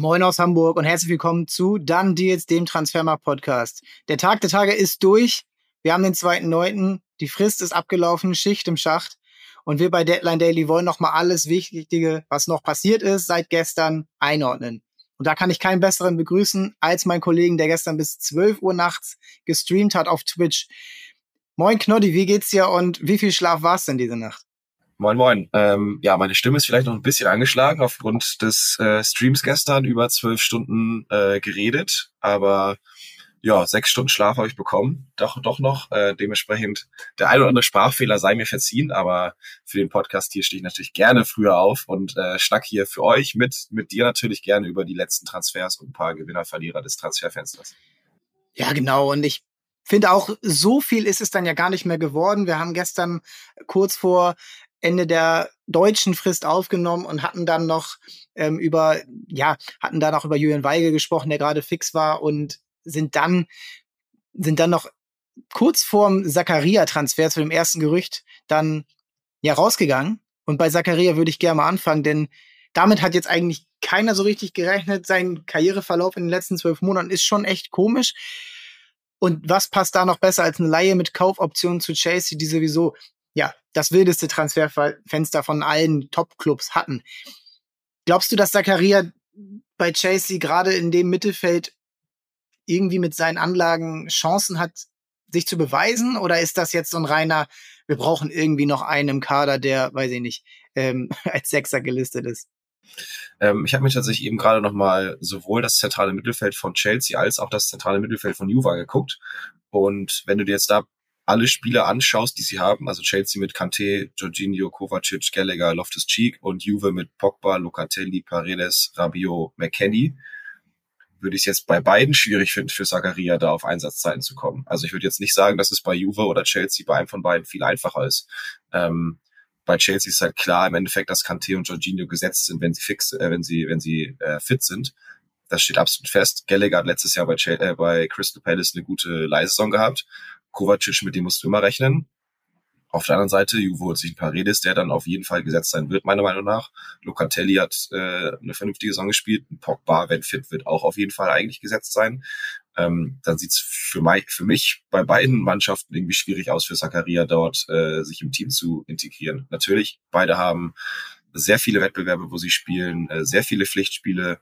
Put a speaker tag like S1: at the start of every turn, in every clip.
S1: Moin aus Hamburg und herzlich willkommen zu Dann Deals, dem Transfermarkt Podcast. Der Tag der Tage ist durch. Wir haben den 2.9. Die Frist ist abgelaufen, Schicht im Schacht. Und wir bei Deadline Daily wollen nochmal alles Wichtige, was noch passiert ist seit gestern, einordnen. Und da kann ich keinen besseren begrüßen als meinen Kollegen, der gestern bis 12 Uhr nachts gestreamt hat auf Twitch. Moin Knoddy, wie geht's dir und wie viel Schlaf war's denn diese Nacht?
S2: Moin Moin. Ähm, ja, meine Stimme ist vielleicht noch ein bisschen angeschlagen aufgrund des äh, Streams gestern über zwölf Stunden äh, geredet, aber ja, sechs Stunden Schlaf habe ich bekommen, doch doch noch. Äh, dementsprechend der ein oder andere Sprachfehler sei mir verziehen, aber für den Podcast hier stehe ich natürlich gerne früher auf und äh, schnack hier für euch mit mit dir natürlich gerne über die letzten Transfers und ein paar Gewinner Verlierer des Transferfensters.
S1: Ja, genau. Und ich finde auch, so viel ist es dann ja gar nicht mehr geworden. Wir haben gestern kurz vor Ende der deutschen Frist aufgenommen und hatten dann noch ähm, über, ja, hatten da noch über Julian Weige gesprochen, der gerade fix war und sind dann, sind dann noch kurz vorm Zakaria-Transfer zu dem ersten Gerücht dann ja rausgegangen. Und bei Zakaria würde ich gerne mal anfangen, denn damit hat jetzt eigentlich keiner so richtig gerechnet. Sein Karriereverlauf in den letzten zwölf Monaten ist schon echt komisch. Und was passt da noch besser als eine Laie mit Kaufoptionen zu Chelsea, die sowieso ja, das wildeste Transferfenster von allen Top-Clubs hatten. Glaubst du, dass Zakaria bei Chelsea gerade in dem Mittelfeld irgendwie mit seinen Anlagen Chancen hat, sich zu beweisen? Oder ist das jetzt so ein reiner, wir brauchen irgendwie noch einen im Kader, der, weiß ich nicht, ähm, als Sechser gelistet ist?
S2: Ähm, ich habe mir tatsächlich eben gerade nochmal sowohl das zentrale Mittelfeld von Chelsea als auch das zentrale Mittelfeld von Juve geguckt. Und wenn du dir jetzt da alle Spieler anschaust, die sie haben, also Chelsea mit Kanté, Jorginho, Kovacic, Gallagher, Loftus-Cheek und Juve mit Pogba, Locatelli, Paredes, Rabiot, McKenny, würde ich es jetzt bei beiden schwierig finden, für Zagaria da auf Einsatzzeiten zu kommen. Also ich würde jetzt nicht sagen, dass es bei Juve oder Chelsea bei einem von beiden viel einfacher ist. Ähm, bei Chelsea ist halt klar im Endeffekt, dass Kanté und Jorginho gesetzt sind, wenn sie fix, äh, wenn sie, wenn sie äh, fit sind. Das steht absolut fest. Gallagher hat letztes Jahr bei, Ch äh, bei Crystal Palace eine gute Leihsaison gehabt. Kovacic, mit dem musst du immer rechnen. Auf der anderen Seite, Juve holt sich ein Paredes, der dann auf jeden Fall gesetzt sein wird, meiner Meinung nach. Locatelli hat äh, eine vernünftige Saison gespielt. Pogba, wenn fit, wird auch auf jeden Fall eigentlich gesetzt sein. Ähm, dann sieht's für, mich, für mich bei beiden Mannschaften irgendwie schwierig aus, für Zakaria dort äh, sich im Team zu integrieren. Natürlich, beide haben sehr viele Wettbewerbe, wo sie spielen, äh, sehr viele Pflichtspiele.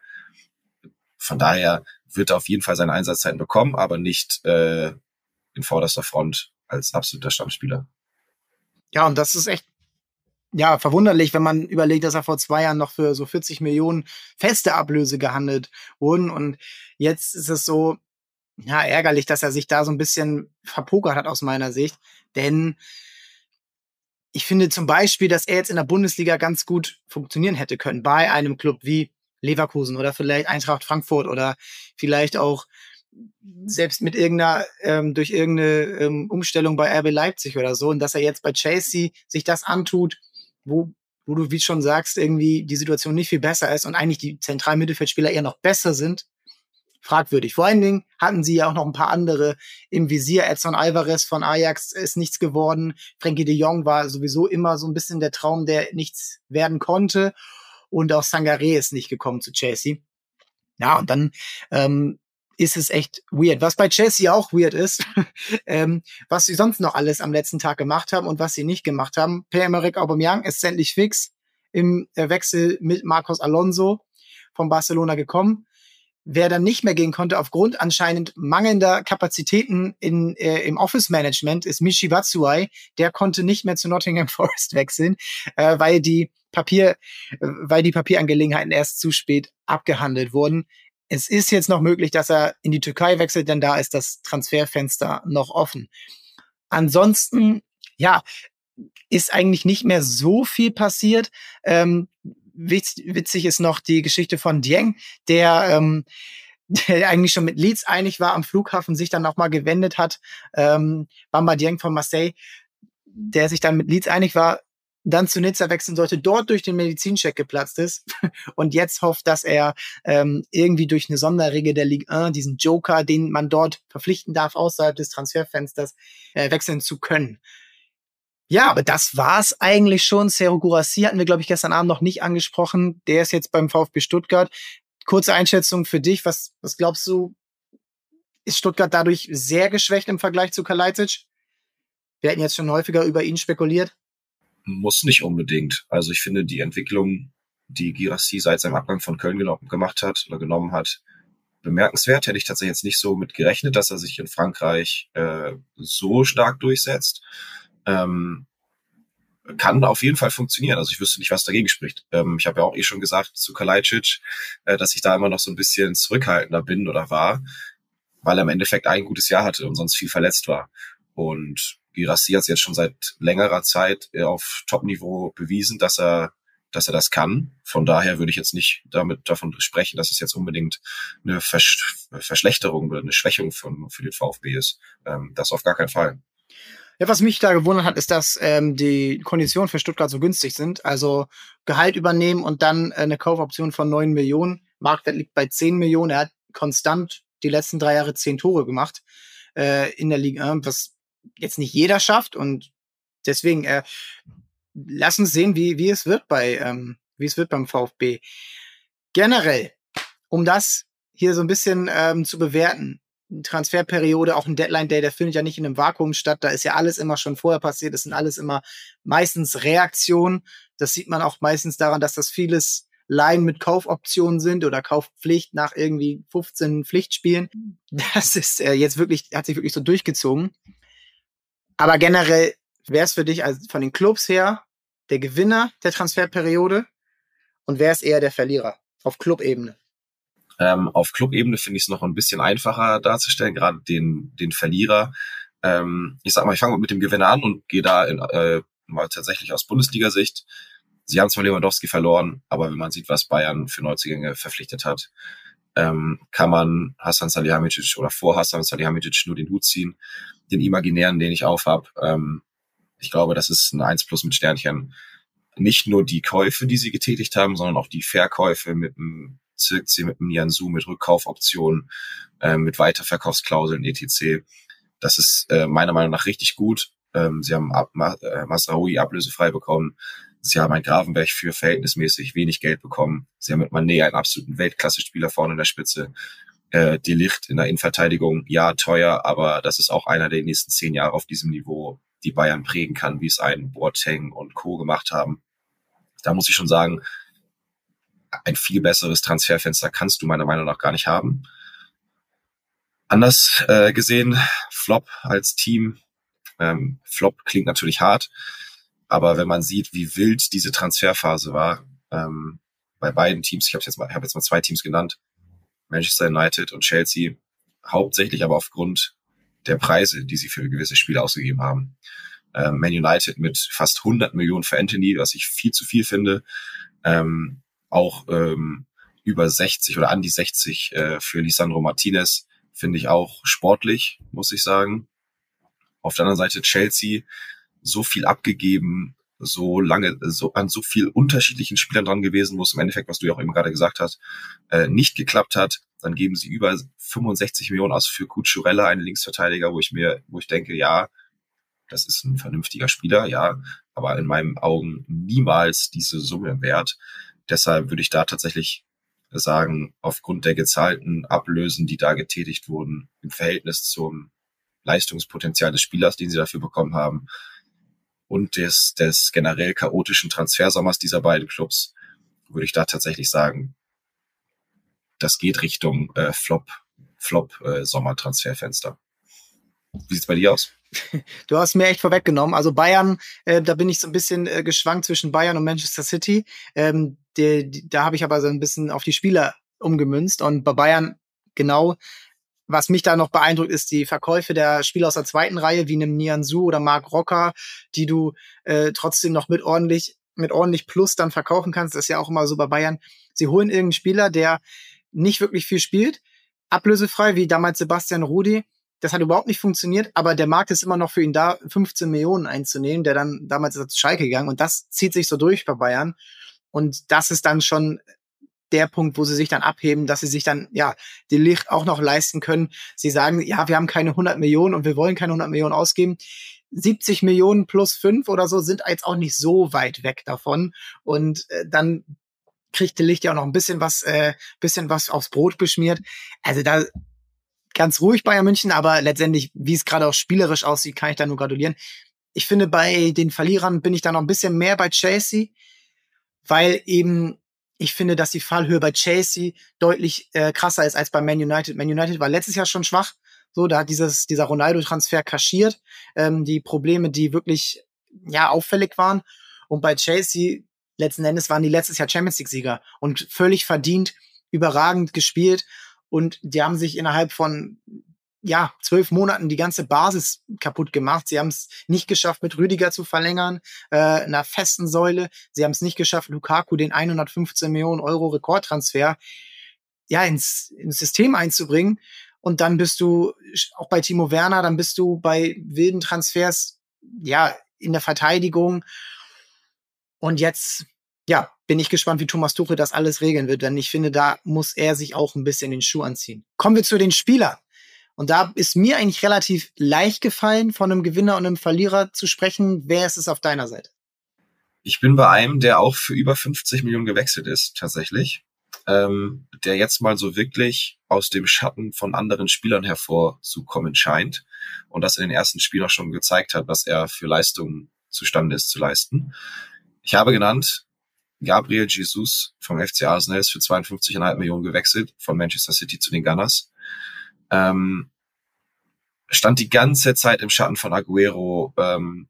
S2: Von daher wird er auf jeden Fall seine Einsatzzeiten bekommen, aber nicht äh, in vorderster Front als absoluter Stammspieler.
S1: Ja, und das ist echt ja, verwunderlich, wenn man überlegt, dass er vor zwei Jahren noch für so 40 Millionen feste Ablöse gehandelt wurden. Und jetzt ist es so, ja, ärgerlich, dass er sich da so ein bisschen verpokert hat aus meiner Sicht. Denn ich finde zum Beispiel, dass er jetzt in der Bundesliga ganz gut funktionieren hätte können bei einem Club wie Leverkusen oder vielleicht Eintracht Frankfurt oder vielleicht auch selbst mit irgendeiner, ähm, durch irgendeine ähm, Umstellung bei RB Leipzig oder so, und dass er jetzt bei Chelsea sich das antut, wo, wo du, wie schon sagst, irgendwie die Situation nicht viel besser ist und eigentlich die zentralen Mittelfeldspieler eher noch besser sind, fragwürdig. Vor allen Dingen hatten sie ja auch noch ein paar andere im Visier. Edson Alvarez von Ajax ist nichts geworden. Frankie de Jong war sowieso immer so ein bisschen der Traum, der nichts werden konnte. Und auch Sangaré ist nicht gekommen zu Chelsea. Ja, und dann ähm, ist es echt weird. Was bei Chelsea auch weird ist, ähm, was sie sonst noch alles am letzten Tag gemacht haben und was sie nicht gemacht haben. Pierre-Emerick Aubameyang ist endlich fix im äh, Wechsel mit Marcos Alonso von Barcelona gekommen. Wer dann nicht mehr gehen konnte aufgrund anscheinend mangelnder Kapazitäten in, äh, im Office-Management ist Michi Batsuai. Der konnte nicht mehr zu Nottingham Forest wechseln, äh, weil die Papier, äh, weil die Papierangelegenheiten erst zu spät abgehandelt wurden es ist jetzt noch möglich, dass er in die Türkei wechselt, denn da ist das Transferfenster noch offen. Ansonsten, ja, ist eigentlich nicht mehr so viel passiert. Ähm, witz, witzig ist noch die Geschichte von Dieng, der, ähm, der eigentlich schon mit Leeds einig war am Flughafen, sich dann nochmal gewendet hat. Ähm, Bamba Dieng von Marseille, der sich dann mit Leeds einig war, dann zu Nizza wechseln sollte, dort durch den Medizincheck geplatzt ist und jetzt hofft, dass er ähm, irgendwie durch eine Sonderregel der Ligue 1 diesen Joker, den man dort verpflichten darf, außerhalb des Transferfensters äh, wechseln zu können. Ja, aber das war's eigentlich schon. Sergio Gurassi hatten wir, glaube ich, gestern Abend noch nicht angesprochen. Der ist jetzt beim VfB Stuttgart. kurze Einschätzung für dich. Was, was glaubst du, ist Stuttgart dadurch sehr geschwächt im Vergleich zu Kalajdzic? Wir hätten jetzt schon häufiger über ihn spekuliert.
S2: Muss nicht unbedingt. Also ich finde die Entwicklung, die Girassi seit seinem Abgang von Köln gemacht hat oder genommen hat, bemerkenswert. Hätte ich tatsächlich jetzt nicht so mit gerechnet, dass er sich in Frankreich äh, so stark durchsetzt. Ähm, kann auf jeden Fall funktionieren. Also ich wüsste nicht, was dagegen spricht. Ähm, ich habe ja auch eh schon gesagt zu Kalajdzic, äh, dass ich da immer noch so ein bisschen zurückhaltender bin oder war, weil er im Endeffekt ein gutes Jahr hatte und sonst viel verletzt war. Und Girassi hat jetzt schon seit längerer Zeit äh, auf Top-Niveau bewiesen, dass er dass er das kann. Von daher würde ich jetzt nicht damit davon sprechen, dass es jetzt unbedingt eine Versch Verschlechterung oder eine Schwächung von, für den VfB ist. Ähm, das auf gar keinen Fall.
S1: Ja, was mich da gewundert hat, ist, dass ähm, die Konditionen für Stuttgart so günstig sind. Also Gehalt übernehmen und dann äh, eine Kaufoption von neun Millionen. Marktwert liegt bei zehn Millionen. Er hat konstant die letzten drei Jahre zehn Tore gemacht äh, in der Liga, was jetzt nicht jeder schafft. Und deswegen, äh, lass uns sehen, wie, wie es wird bei, ähm, wie es wird beim VfB. Generell, um das hier so ein bisschen ähm, zu bewerten, Transferperiode, auch ein Deadline Day, der findet ja nicht in einem Vakuum statt. Da ist ja alles immer schon vorher passiert. Das sind alles immer meistens Reaktionen. Das sieht man auch meistens daran, dass das vieles Laien mit Kaufoptionen sind oder Kaufpflicht nach irgendwie 15 Pflichtspielen. Das ist äh, jetzt wirklich, hat sich wirklich so durchgezogen. Aber generell wäre es für dich also von den Clubs her der Gewinner der Transferperiode und wer ist eher der Verlierer auf Clubebene?
S2: Ähm, auf Clubebene finde ich es noch ein bisschen einfacher darzustellen, gerade den, den Verlierer. Ähm, ich sag mal, ich fange mit dem Gewinner an und gehe da in, äh, mal tatsächlich aus Bundesliga-Sicht. Sie haben zwar Lewandowski verloren, aber wenn man sieht, was Bayern für Neuzugänge verpflichtet hat, ähm, kann man Hassan Salihamidzic oder vor Hassan Salihamidzic nur den Hut ziehen, den imaginären, den ich aufhab. Ähm, ich glaube, das ist ein 1 plus mit Sternchen. Nicht nur die Käufe, die sie getätigt haben, sondern auch die Verkäufe mit dem Zirkzee, mit dem Nianzu, mit Rückkaufoptionen, äh, mit Weiterverkaufsklauseln etc. Das ist äh, meiner Meinung nach richtig gut. Ähm, sie haben Ab Ma äh, Masraoui ablösefrei bekommen. Sie haben ein Gravenberg für verhältnismäßig wenig Geld bekommen. Sie haben mit Mané einen absoluten Weltklasse-Spieler vorne in der Spitze. Äh, die Licht in der Innenverteidigung, ja, teuer, aber das ist auch einer der nächsten zehn Jahre auf diesem Niveau die Bayern prägen kann, wie es ein Boateng und Co. gemacht haben. Da muss ich schon sagen, ein viel besseres Transferfenster kannst du meiner Meinung nach gar nicht haben. Anders äh, gesehen, Flop als Team. Ähm, Flop klingt natürlich hart, aber wenn man sieht, wie wild diese Transferphase war, ähm, bei beiden Teams, ich habe jetzt mal, ich habe jetzt mal zwei Teams genannt, Manchester United und Chelsea, hauptsächlich aber aufgrund der Preise, die sie für gewisse Spiele ausgegeben haben. Ähm, Man United mit fast 100 Millionen für Anthony, was ich viel zu viel finde. Ähm, auch ähm, über 60 oder an die 60 äh, für Lisandro Martinez finde ich auch sportlich, muss ich sagen. Auf der anderen Seite Chelsea so viel abgegeben, so lange, so an so viel unterschiedlichen Spielern dran gewesen, wo es im Endeffekt, was du ja auch eben gerade gesagt hast, äh, nicht geklappt hat. Dann geben sie über 65 Millionen aus für Cucurella, einen Linksverteidiger, wo ich mir, wo ich denke, ja, das ist ein vernünftiger Spieler, ja, aber in meinen Augen niemals diese Summe wert. Deshalb würde ich da tatsächlich sagen, aufgrund der gezahlten Ablösen, die da getätigt wurden, im Verhältnis zum Leistungspotenzial des Spielers, den sie dafür bekommen haben, und des, des generell chaotischen Transfersommers dieser beiden Clubs, würde ich da tatsächlich sagen, das geht Richtung äh, Flop, Flop äh, Sommertransferfenster. Wie sieht's bei dir aus?
S1: Du hast mir echt vorweggenommen. Also Bayern, äh, da bin ich so ein bisschen äh, geschwankt zwischen Bayern und Manchester City. Ähm, die, die, da habe ich aber so ein bisschen auf die Spieler umgemünzt. Und bei Bayern genau, was mich da noch beeindruckt, ist die Verkäufe der Spieler aus der zweiten Reihe, wie einem Nianzu oder Marc Rocker, die du äh, trotzdem noch mit ordentlich, mit ordentlich Plus dann verkaufen kannst. Das ist ja auch immer so bei Bayern. Sie holen irgendeinen Spieler, der nicht wirklich viel spielt, ablösefrei, wie damals Sebastian Rudi das hat überhaupt nicht funktioniert, aber der Markt ist immer noch für ihn da, 15 Millionen einzunehmen, der dann damals ist er zu Schalke gegangen und das zieht sich so durch bei Bayern. Und das ist dann schon der Punkt, wo sie sich dann abheben, dass sie sich dann, ja, die Licht auch noch leisten können. Sie sagen, ja, wir haben keine 100 Millionen und wir wollen keine 100 Millionen ausgeben. 70 Millionen plus fünf oder so sind jetzt auch nicht so weit weg davon. Und äh, dann kriegt der Licht ja auch noch ein bisschen was, äh, bisschen was aufs Brot beschmiert. Also da ganz ruhig Bayern München, aber letztendlich, wie es gerade auch spielerisch aussieht, kann ich da nur gratulieren. Ich finde, bei den Verlierern bin ich da noch ein bisschen mehr bei Chelsea, weil eben ich finde, dass die Fallhöhe bei Chelsea deutlich äh, krasser ist als bei Man United. Man United war letztes Jahr schon schwach. So, da hat dieses, dieser Ronaldo-Transfer kaschiert. Ähm, die Probleme, die wirklich ja auffällig waren. Und bei Chelsea, letzten Endes, waren die letztes Jahr Champions League-Sieger und völlig verdient, überragend gespielt. Und die haben sich innerhalb von ja, zwölf Monaten die ganze Basis kaputt gemacht. Sie haben es nicht geschafft, mit Rüdiger zu verlängern, äh, einer festen Säule. Sie haben es nicht geschafft, Lukaku den 115 Millionen Euro Rekordtransfer ja ins, ins System einzubringen. Und dann bist du auch bei Timo Werner, dann bist du bei wilden Transfers, ja, in der Verteidigung. Und jetzt, ja, bin ich gespannt, wie Thomas Tuchel das alles regeln wird, denn ich finde, da muss er sich auch ein bisschen den Schuh anziehen. Kommen wir zu den Spielern. Und da ist mir eigentlich relativ leicht gefallen, von einem Gewinner und einem Verlierer zu sprechen. Wer ist es auf deiner Seite?
S2: Ich bin bei einem, der auch für über 50 Millionen gewechselt ist, tatsächlich. Ähm, der jetzt mal so wirklich aus dem Schatten von anderen Spielern hervorzukommen scheint und das in den ersten Spielen auch schon gezeigt hat, was er für Leistungen zustande ist zu leisten. Ich habe genannt, Gabriel Jesus vom FC Arsenal ist für 52,5 Millionen gewechselt von Manchester City zu den Gunners ähm, stand die ganze Zeit im Schatten von Aguero, ähm,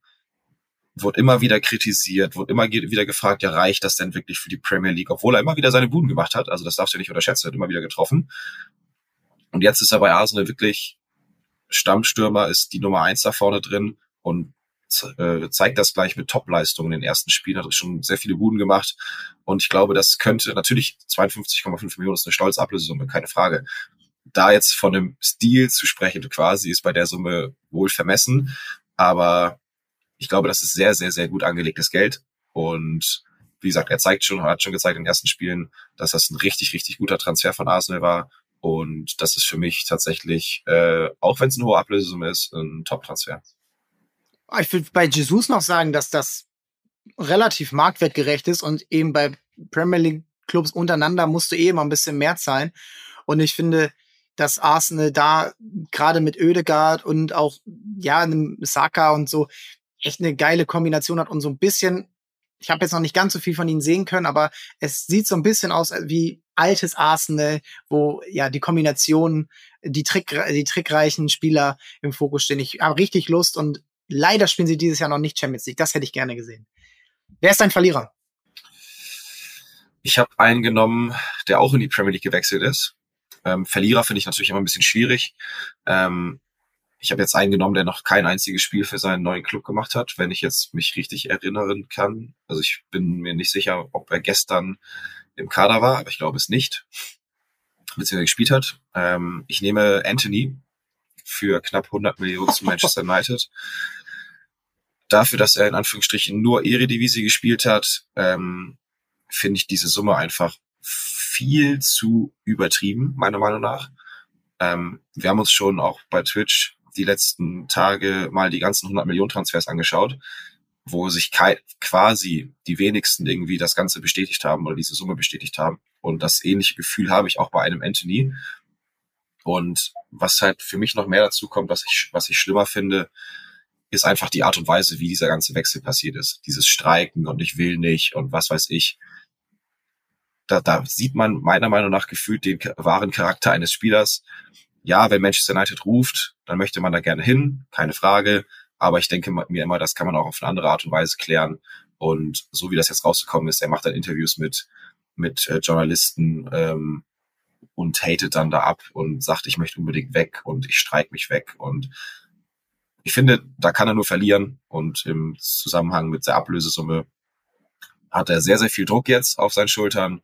S2: wurde immer wieder kritisiert, wurde immer wieder gefragt, ja, reicht das denn wirklich für die Premier League, obwohl er immer wieder seine Buden gemacht hat, also das darfst du nicht unterschätzen, er hat immer wieder getroffen. Und jetzt ist er bei Arsenal wirklich Stammstürmer, ist die Nummer eins da vorne drin und äh, zeigt das gleich mit Topleistungen in den ersten Spielen, hat schon sehr viele Buden gemacht. Und ich glaube, das könnte natürlich 52,5 Millionen ist eine stolze Ablösesumme, keine Frage da jetzt von einem Stil zu sprechen, quasi ist bei der Summe wohl vermessen. Aber ich glaube, das ist sehr, sehr, sehr gut angelegtes Geld. Und wie gesagt, er zeigt schon, hat schon gezeigt in den ersten Spielen, dass das ein richtig, richtig guter Transfer von Arsenal war. Und das ist für mich tatsächlich, äh, auch wenn es eine hohe Ablösesumme ist, ein Top-Transfer.
S1: Ich würde bei Jesus noch sagen, dass das relativ marktwertgerecht ist und eben bei Premier League Clubs untereinander musst du eh immer ein bisschen mehr zahlen. Und ich finde, dass Arsenal da gerade mit Ödegaard und auch ja einem Saka und so echt eine geile Kombination hat und so ein bisschen ich habe jetzt noch nicht ganz so viel von ihnen sehen können, aber es sieht so ein bisschen aus wie altes Arsenal, wo ja die Kombination, die, Trick, die trickreichen Spieler im Fokus stehen. Ich habe richtig Lust und leider spielen sie dieses Jahr noch nicht Champions League. Das hätte ich gerne gesehen. Wer ist dein Verlierer?
S2: Ich habe einen genommen, der auch in die Premier League gewechselt ist. Ähm, Verlierer finde ich natürlich immer ein bisschen schwierig. Ähm, ich habe jetzt einen genommen, der noch kein einziges Spiel für seinen neuen Club gemacht hat, wenn ich jetzt mich richtig erinnern kann. Also ich bin mir nicht sicher, ob er gestern im Kader war, aber ich glaube es nicht, beziehungsweise gespielt hat. Ähm, ich nehme Anthony für knapp 100 Millionen zu Manchester United. Dafür, dass er in Anführungsstrichen nur Eredivisie gespielt hat, ähm, finde ich diese Summe einfach viel zu übertrieben, meiner Meinung nach. Ähm, wir haben uns schon auch bei Twitch die letzten Tage mal die ganzen 100 Millionen Transfers angeschaut, wo sich quasi die wenigsten irgendwie das Ganze bestätigt haben oder diese Summe bestätigt haben. Und das ähnliche Gefühl habe ich auch bei einem Anthony. Und was halt für mich noch mehr dazu kommt, was ich, was ich schlimmer finde, ist einfach die Art und Weise, wie dieser ganze Wechsel passiert ist. Dieses Streiken und ich will nicht und was weiß ich da, da sieht man meiner Meinung nach gefühlt den wahren Charakter eines Spielers. Ja, wenn Manchester United ruft, dann möchte man da gerne hin, keine Frage. Aber ich denke mir immer, das kann man auch auf eine andere Art und Weise klären. Und so wie das jetzt rausgekommen ist, er macht dann Interviews mit, mit äh, Journalisten ähm, und hatet dann da ab und sagt, ich möchte unbedingt weg und ich streik mich weg. Und ich finde, da kann er nur verlieren. Und im Zusammenhang mit der Ablösesumme hat er sehr, sehr viel Druck jetzt auf seinen Schultern.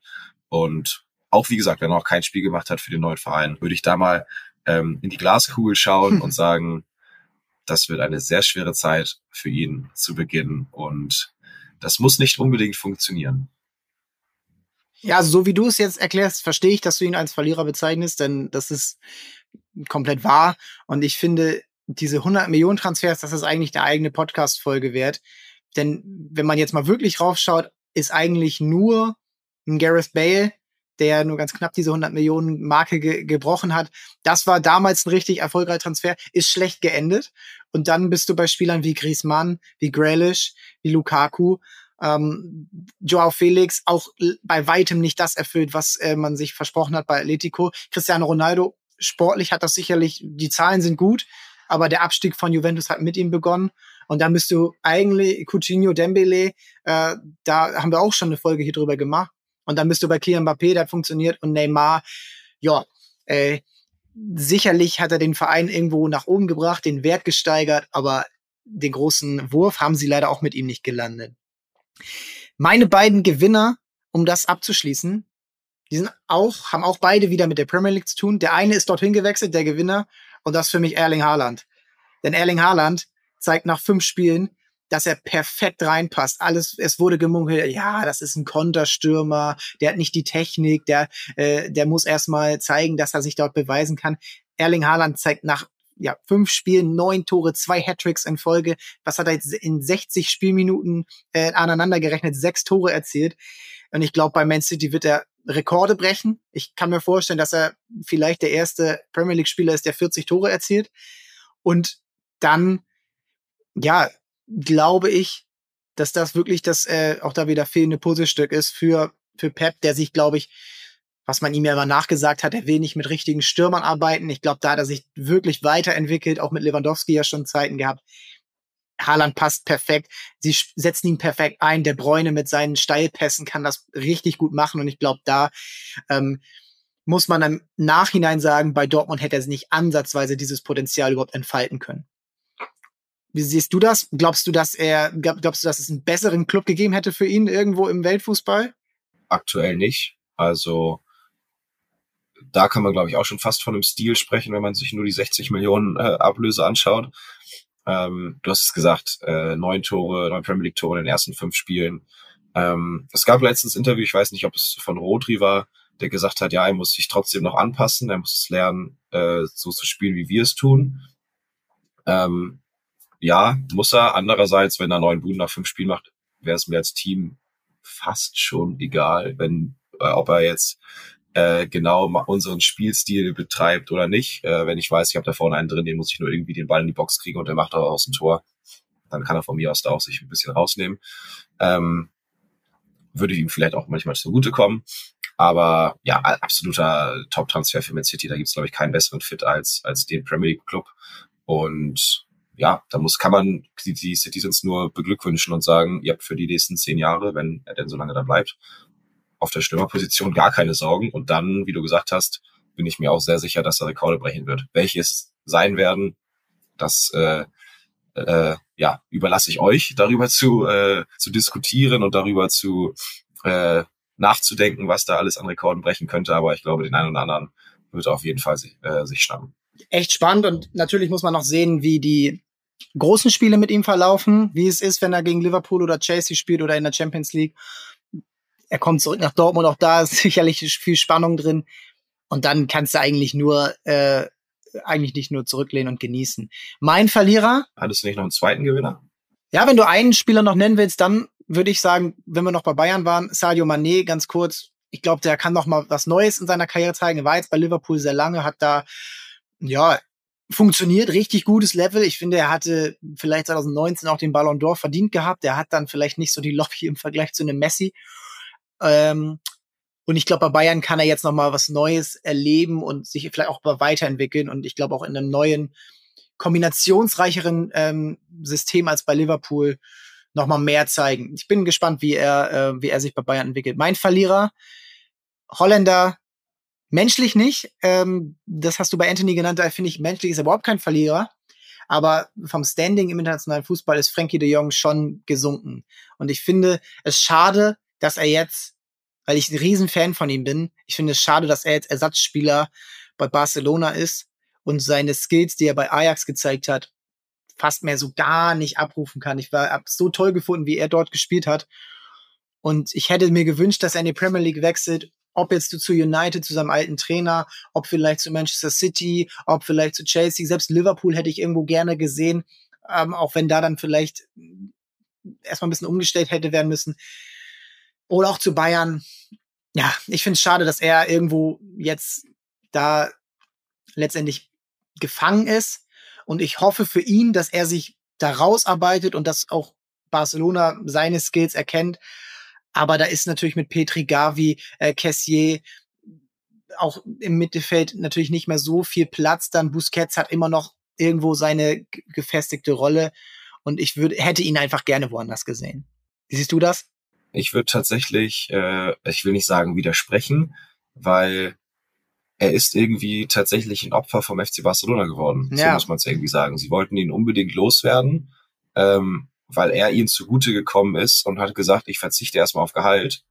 S2: Und auch, wie gesagt, wenn er noch kein Spiel gemacht hat für den neuen Verein, würde ich da mal ähm, in die Glaskugel schauen und sagen, das wird eine sehr schwere Zeit für ihn zu beginnen. Und das muss nicht unbedingt funktionieren.
S1: Ja, also so wie du es jetzt erklärst, verstehe ich, dass du ihn als Verlierer bezeichnest, denn das ist komplett wahr. Und ich finde, diese 100 Millionen Transfers, das ist eigentlich eine eigene Podcast-Folge wert. Denn wenn man jetzt mal wirklich raufschaut, ist eigentlich nur ein Gareth Bale, der nur ganz knapp diese 100 Millionen Marke ge gebrochen hat. Das war damals ein richtig erfolgreicher Transfer, ist schlecht geendet. Und dann bist du bei Spielern wie Griezmann, wie Grealish, wie Lukaku, ähm, Joao Felix auch bei weitem nicht das erfüllt, was äh, man sich versprochen hat bei Atletico. Cristiano Ronaldo, sportlich hat das sicherlich, die Zahlen sind gut, aber der Abstieg von Juventus hat mit ihm begonnen. Und da bist du eigentlich Coutinho, Dembele, äh, da haben wir auch schon eine Folge hier drüber gemacht. Und dann bist du bei Kylian Mbappé, der hat funktioniert. Und Neymar, ja, äh, sicherlich hat er den Verein irgendwo nach oben gebracht, den Wert gesteigert, aber den großen Wurf haben sie leider auch mit ihm nicht gelandet. Meine beiden Gewinner, um das abzuschließen, die sind auch, haben auch beide wieder mit der Premier League zu tun. Der eine ist dorthin gewechselt, der Gewinner, und das für mich Erling Haaland. Denn Erling Haaland zeigt nach fünf Spielen, dass er perfekt reinpasst. Alles, es wurde gemunkelt, ja, das ist ein Konterstürmer, der hat nicht die Technik, der, äh, der muss erstmal zeigen, dass er sich dort beweisen kann. Erling Haaland zeigt nach ja, fünf Spielen, neun Tore, zwei Hattricks in Folge. Was hat er jetzt in 60 Spielminuten äh, aneinander gerechnet? Sechs Tore erzielt. Und ich glaube, bei Man City wird er Rekorde brechen. Ich kann mir vorstellen, dass er vielleicht der erste Premier League-Spieler ist, der 40 Tore erzielt. Und dann, ja, glaube ich, dass das wirklich das äh, auch da wieder fehlende Puzzlestück ist für, für Pep, der sich, glaube ich, was man ihm ja immer nachgesagt hat, er will nicht mit richtigen Stürmern arbeiten. Ich glaube, da hat er sich wirklich weiterentwickelt, auch mit Lewandowski ja schon Zeiten gehabt. Haaland passt perfekt. Sie setzen ihn perfekt ein. Der Bräune mit seinen Steilpässen kann das richtig gut machen. Und ich glaube, da ähm, muss man im Nachhinein sagen, bei Dortmund hätte er nicht ansatzweise dieses Potenzial überhaupt entfalten können. Wie siehst du das? Glaubst du, dass er, glaubst du, dass es einen besseren Club gegeben hätte für ihn irgendwo im Weltfußball?
S2: Aktuell nicht. Also da kann man, glaube ich, auch schon fast von einem Stil sprechen, wenn man sich nur die 60 Millionen äh, Ablöse anschaut. Ähm, du hast es gesagt, äh, neun Tore, neun Premier League Tore in den ersten fünf Spielen. Ähm, es gab letztens Interview, ich weiß nicht, ob es von Rodri war, der gesagt hat, ja, er muss sich trotzdem noch anpassen, er muss es lernen, äh, so zu spielen, wie wir es tun. Ähm, ja, muss er. Andererseits, wenn er neun Buden nach fünf Spielen macht, wäre es mir als Team fast schon egal, wenn äh, ob er jetzt äh, genau unseren Spielstil betreibt oder nicht. Äh, wenn ich weiß, ich habe da vorne einen drin, den muss ich nur irgendwie den Ball in die Box kriegen und der macht auch aus dem Tor, dann kann er von mir aus da auch sich ein bisschen rausnehmen. Ähm, würde ihm vielleicht auch manchmal zugutekommen. Aber ja, absoluter Top-Transfer für Man City. Da gibt's glaube ich, keinen besseren Fit als, als den Premier League-Club. Und ja, da muss, kann man die, die Citizens nur beglückwünschen und sagen, ihr habt für die nächsten zehn Jahre, wenn er denn so lange da bleibt, auf der Stürmerposition gar keine Sorgen. Und dann, wie du gesagt hast, bin ich mir auch sehr sicher, dass er Rekorde brechen wird. Welche es sein werden, das äh, äh, ja, überlasse ich euch, darüber zu, äh, zu diskutieren und darüber zu äh, nachzudenken, was da alles an Rekorden brechen könnte. Aber ich glaube, den einen oder anderen wird auf jeden Fall sich, äh, sich schnappen.
S1: Echt spannend und natürlich muss man noch sehen, wie die großen Spiele mit ihm verlaufen, wie es ist, wenn er gegen Liverpool oder Chelsea spielt oder in der Champions League er kommt zurück nach Dortmund, auch da ist sicherlich viel Spannung drin. Und dann kannst du eigentlich nur, äh, eigentlich nicht nur zurücklehnen und genießen. Mein Verlierer.
S2: Hattest du nicht noch einen zweiten Gewinner?
S1: Ja, wenn du einen Spieler noch nennen willst, dann würde ich sagen, wenn wir noch bei Bayern waren, Sadio Mané, ganz kurz. Ich glaube, der kann noch mal was Neues in seiner Karriere zeigen. Er war jetzt bei Liverpool sehr lange, hat da, ja, funktioniert, richtig gutes Level. Ich finde, er hatte vielleicht 2019 auch den Ballon d'Or verdient gehabt. Er hat dann vielleicht nicht so die Lobby im Vergleich zu einem Messi. Ähm, und ich glaube, bei Bayern kann er jetzt noch mal was Neues erleben und sich vielleicht auch weiterentwickeln. Und ich glaube auch in einem neuen, kombinationsreicheren ähm, System als bei Liverpool noch mal mehr zeigen. Ich bin gespannt, wie er, äh, wie er sich bei Bayern entwickelt. Mein Verlierer, Holländer, menschlich nicht. Ähm, das hast du bei Anthony genannt. Da finde ich, menschlich ist er überhaupt kein Verlierer. Aber vom Standing im internationalen Fußball ist Frankie de Jong schon gesunken. Und ich finde es schade, dass er jetzt, weil ich ein Riesenfan von ihm bin, ich finde es schade, dass er jetzt Ersatzspieler bei Barcelona ist und seine Skills, die er bei Ajax gezeigt hat, fast mehr so gar nicht abrufen kann. Ich war so toll gefunden, wie er dort gespielt hat. Und ich hätte mir gewünscht, dass er in die Premier League wechselt, ob jetzt zu United, zu seinem alten Trainer, ob vielleicht zu Manchester City, ob vielleicht zu Chelsea, selbst Liverpool hätte ich irgendwo gerne gesehen, ähm, auch wenn da dann vielleicht erstmal ein bisschen umgestellt hätte werden müssen oder auch zu Bayern. ja, ich finde es schade, dass er irgendwo jetzt da letztendlich gefangen ist. Und ich hoffe für ihn, dass er sich da rausarbeitet und dass auch Barcelona seine Skills erkennt. Aber da ist natürlich mit Petri Gavi, äh, Kessier, auch im Mittelfeld natürlich nicht mehr so viel Platz. Dann Busquets hat immer noch irgendwo seine gefestigte Rolle. Und ich würde, hätte ihn einfach gerne woanders gesehen. Siehst du das?
S2: Ich würde tatsächlich, äh, ich will nicht sagen widersprechen, weil er ist irgendwie tatsächlich ein Opfer vom FC Barcelona geworden. Ja. So muss man es irgendwie sagen. Sie wollten ihn unbedingt loswerden, ähm, weil er ihnen zugute gekommen ist und hat gesagt, ich verzichte erstmal auf Gehalt.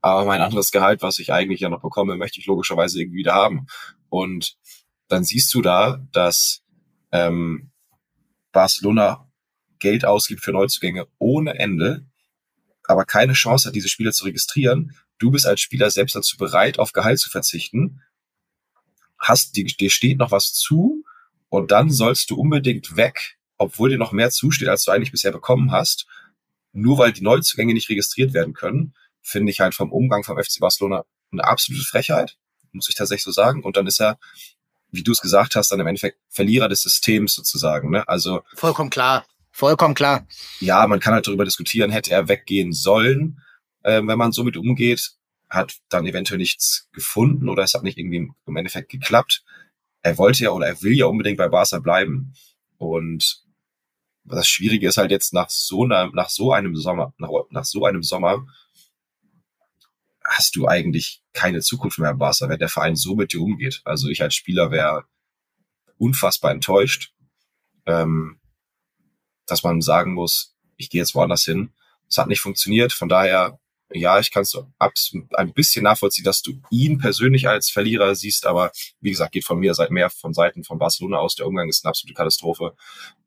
S2: Aber mein anderes Gehalt, was ich eigentlich ja noch bekomme, möchte ich logischerweise irgendwie wieder haben. Und dann siehst du da, dass ähm, Barcelona Geld ausgibt für Neuzugänge ohne Ende aber keine Chance hat, diese Spieler zu registrieren, du bist als Spieler selbst dazu bereit, auf Gehalt zu verzichten, hast, dir, dir steht noch was zu und dann sollst du unbedingt weg, obwohl dir noch mehr zusteht, als du eigentlich bisher bekommen hast, nur weil die Neuzugänge nicht registriert werden können, finde ich halt vom Umgang vom FC Barcelona eine absolute Frechheit, muss ich tatsächlich so sagen. Und dann ist er, wie du es gesagt hast, dann im Endeffekt Verlierer des Systems sozusagen. Ne? Also
S1: vollkommen klar. Vollkommen klar.
S2: Ja, man kann halt darüber diskutieren, hätte er weggehen sollen, äh, wenn man so mit umgeht, hat dann eventuell nichts gefunden oder es hat nicht irgendwie im Endeffekt geklappt. Er wollte ja oder er will ja unbedingt bei Barca bleiben. Und das Schwierige ist halt jetzt nach so einer, nach so einem Sommer, nach, nach so einem Sommer hast du eigentlich keine Zukunft mehr bei Barca, wenn der Verein so mit dir umgeht. Also ich als Spieler wäre unfassbar enttäuscht. Ähm, dass man sagen muss, ich gehe jetzt woanders hin. Es hat nicht funktioniert. Von daher, ja, ich kann es ein bisschen nachvollziehen, dass du ihn persönlich als Verlierer siehst, aber wie gesagt, geht von mir seit mehr von Seiten von Barcelona aus. Der Umgang ist eine absolute Katastrophe.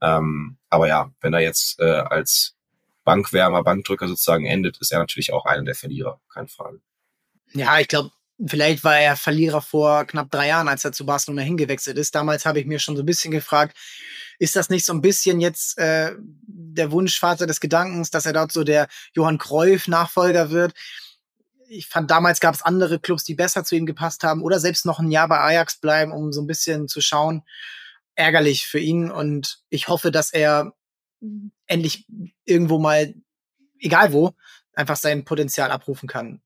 S2: Ähm, aber ja, wenn er jetzt äh, als Bankwärmer, Bankdrücker sozusagen endet, ist er natürlich auch einer der Verlierer, keine Frage.
S1: Ja, ich glaube, vielleicht war er Verlierer vor knapp drei Jahren, als er zu Barcelona hingewechselt ist. Damals habe ich mir schon so ein bisschen gefragt, ist das nicht so ein bisschen jetzt äh, der Wunschvater des Gedankens, dass er dort so der Johann Cruyff-Nachfolger wird? Ich fand, damals gab es andere Clubs, die besser zu ihm gepasst haben oder selbst noch ein Jahr bei Ajax bleiben, um so ein bisschen zu schauen. Ärgerlich für ihn und ich hoffe, dass er endlich irgendwo mal, egal wo, einfach sein Potenzial abrufen kann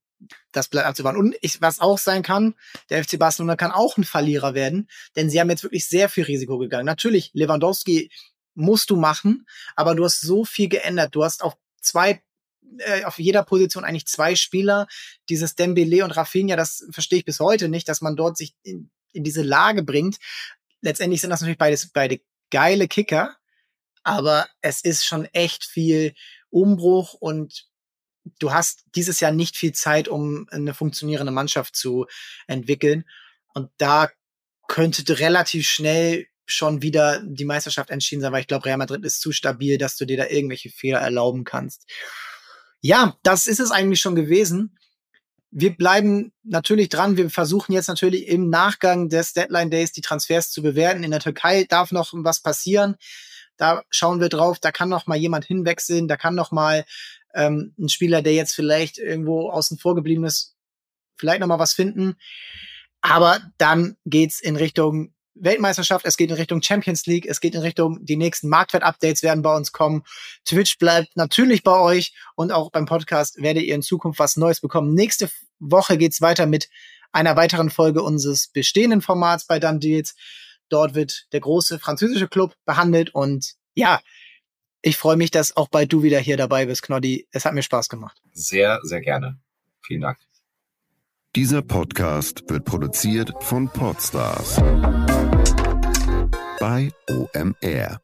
S1: das bleibt abzuwarten. Und ich, was auch sein kann, der FC Barcelona kann auch ein Verlierer werden, denn sie haben jetzt wirklich sehr viel Risiko gegangen. Natürlich, Lewandowski musst du machen, aber du hast so viel geändert. Du hast auf zwei äh, auf jeder Position eigentlich zwei Spieler. Dieses Dembele und Rafinha, das verstehe ich bis heute nicht, dass man dort sich in, in diese Lage bringt. Letztendlich sind das natürlich beides, beide geile Kicker, aber es ist schon echt viel Umbruch und du hast dieses Jahr nicht viel Zeit, um eine funktionierende Mannschaft zu entwickeln. Und da könnte relativ schnell schon wieder die Meisterschaft entschieden sein, weil ich glaube, Real Madrid ist zu stabil, dass du dir da irgendwelche Fehler erlauben kannst. Ja, das ist es eigentlich schon gewesen. Wir bleiben natürlich dran. Wir versuchen jetzt natürlich im Nachgang des Deadline Days die Transfers zu bewerten. In der Türkei darf noch was passieren. Da schauen wir drauf. Da kann noch mal jemand hinwechseln. Da kann noch mal ähm, ein Spieler, der jetzt vielleicht irgendwo außen vor geblieben ist, vielleicht noch mal was finden. Aber dann geht's in Richtung Weltmeisterschaft, es geht in Richtung Champions League, es geht in Richtung, die nächsten Marktwert-Updates werden bei uns kommen. Twitch bleibt natürlich bei euch und auch beim Podcast werdet ihr in Zukunft was Neues bekommen. Nächste Woche geht's weiter mit einer weiteren Folge unseres bestehenden Formats bei Done Deals. Dort wird der große französische Club behandelt und ja, ich freue mich, dass auch bald du wieder hier dabei bist, Knoddy. Es hat mir Spaß gemacht.
S2: Sehr, sehr gerne. Vielen Dank.
S3: Dieser Podcast wird produziert von Podstars bei OMR.